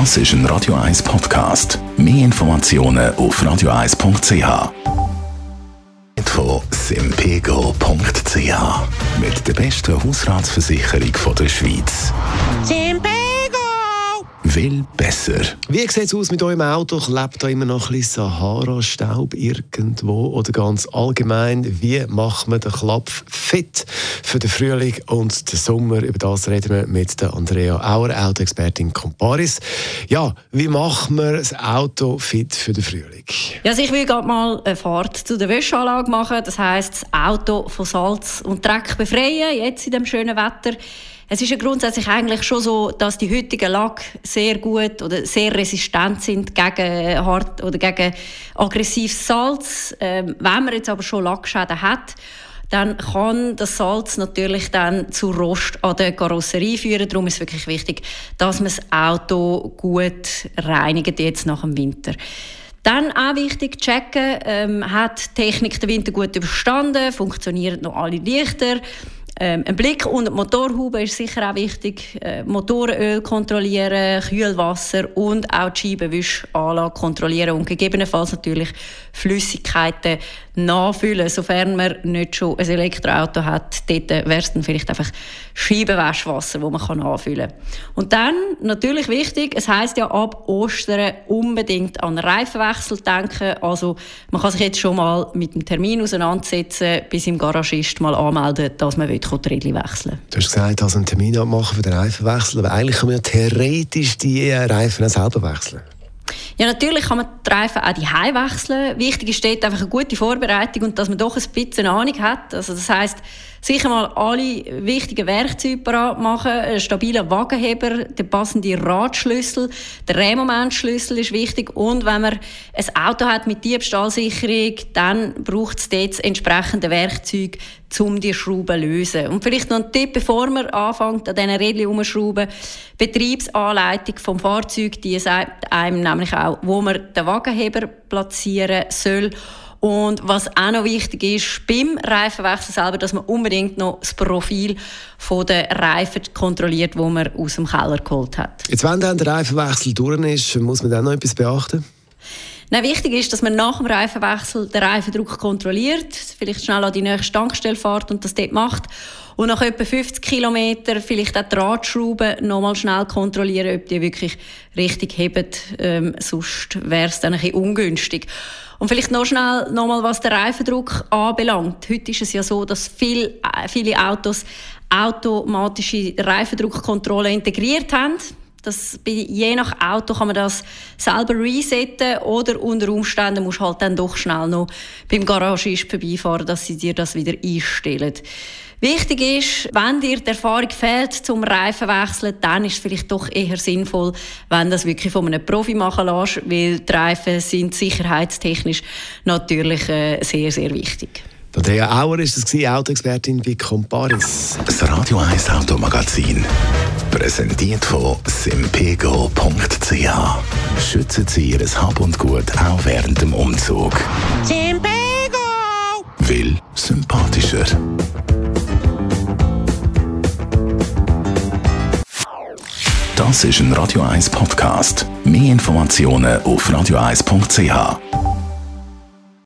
Das ist ein Radio 1 Podcast. Mehr Informationen auf radio1.ch. Von simpego.ch. Mit der besten Hausratsversicherung der Schweiz. Simpego! Will besser. Wie sieht es aus mit eurem Auto? Klebt da immer noch ein bisschen Sahara-Staub irgendwo? Oder ganz allgemein, wie macht man den Klapf fit für den Frühling und den Sommer? Über das reden wir mit der Andrea Auer, Autoexpertin Comparis. Ja, wie macht man das Auto fit für den Frühling? Ja, also ich will gerade mal eine Fahrt zu der Wäscheanlage machen. Das heisst, das Auto von Salz und Dreck befreien, jetzt in dem schönen Wetter. Es ist ja grundsätzlich eigentlich schon so, dass die heutigen Lack sehr gut oder sehr resistent sind gegen hart oder gegen aggressives Salz. Ähm, wenn man jetzt aber schon Lackschäden hat, dann kann das Salz natürlich dann zu Rost an der Karosserie führen. Darum ist es wirklich wichtig, dass man das Auto gut reinigt jetzt nach dem Winter. Dann auch wichtig checken, ähm, hat die Technik den Winter gut überstanden, funktionieren noch alle Lichter, ähm, ein Blick unter die Motorhaube ist sicher auch wichtig. Äh, Motorenöl kontrollieren, Kühlwasser und auch die Scheibenwischanlage kontrollieren und gegebenenfalls natürlich Flüssigkeiten nachfüllen, sofern man nicht schon ein Elektroauto hat. Dort wäre es dann vielleicht einfach Scheibenwaschwasser, das man kann nachfüllen kann. Und dann, natürlich wichtig, es heisst ja ab Ostern unbedingt an Reifenwechsel denken. Also man kann sich jetzt schon mal mit dem Termin auseinandersetzen, bis im Garagist mal anmelden, dass man will Rädchen wechseln Du hast gesagt, also einen Termin abmachen für den Reifenwechsel, aber eigentlich kann man ja theoretisch die Reifen selber wechseln. Ja, natürlich kann man die Reifen auch die wechseln. Wichtig ist dort einfach eine gute Vorbereitung und dass man doch ein bisschen Ahnung hat. Also das heißt sicher mal alle wichtigen Werkzeuge parat machen, einen stabilen Wagenheber, der passende Radschlüssel, der Drehmomentschlüssel ist wichtig und wenn man ein Auto hat mit Diebstahlsicherung, dann braucht es dort das entsprechende Werkzeug, um die Schrauben zu lösen. Und vielleicht noch ein Tipp, bevor man anfängt, an diesen Rädchen umzuschrauben. Betriebsanleitung vom Fahrzeug, die sagt einem nämlich auch, wo man den Wagenheber platzieren soll und was auch noch wichtig ist beim Reifenwechsel selber, dass man unbedingt noch das Profil der Reifen kontrolliert, wo man aus dem Keller geholt hat. Jetzt, wenn dann der Reifenwechsel durch ist, muss man dann noch etwas beachten? Nein, wichtig ist, dass man nach dem Reifenwechsel den Reifendruck kontrolliert, vielleicht schnell an die nächste Tankstelle fährt und das dort macht. Und nach etwa 50 Kilometern vielleicht auch die Radschrauben nochmal schnell kontrollieren, ob die wirklich richtig heben. Ähm, sonst wäre es dann ein bisschen ungünstig. Und vielleicht noch schnell nochmal, was den Reifendruck anbelangt. Heute ist es ja so, dass viel, äh, viele Autos automatische Reifendruckkontrolle integriert haben. Das, je nach Auto kann man das selber resetten oder unter Umständen musst du halt dann doch schnell noch beim Garagist vorbeifahren, dass sie dir das wieder einstellen. Wichtig ist, wenn dir die Erfahrung fehlt zum Reifenwechseln, dann ist es vielleicht doch eher sinnvoll, wenn das wirklich von einem Profi machen lässt, weil die Reifen sind sicherheitstechnisch natürlich äh, sehr, sehr wichtig. Andrea Auer ist es, Autoexpertin bei Comparis. Das Radio 1 Automagazin. Präsentiert von simpego.ch. Schützen Sie Ihr Hab und Gut auch während dem Umzug. Simpego! Will sympathischer. Das ist ein Radio 1 Podcast. Mehr Informationen auf radio1.ch.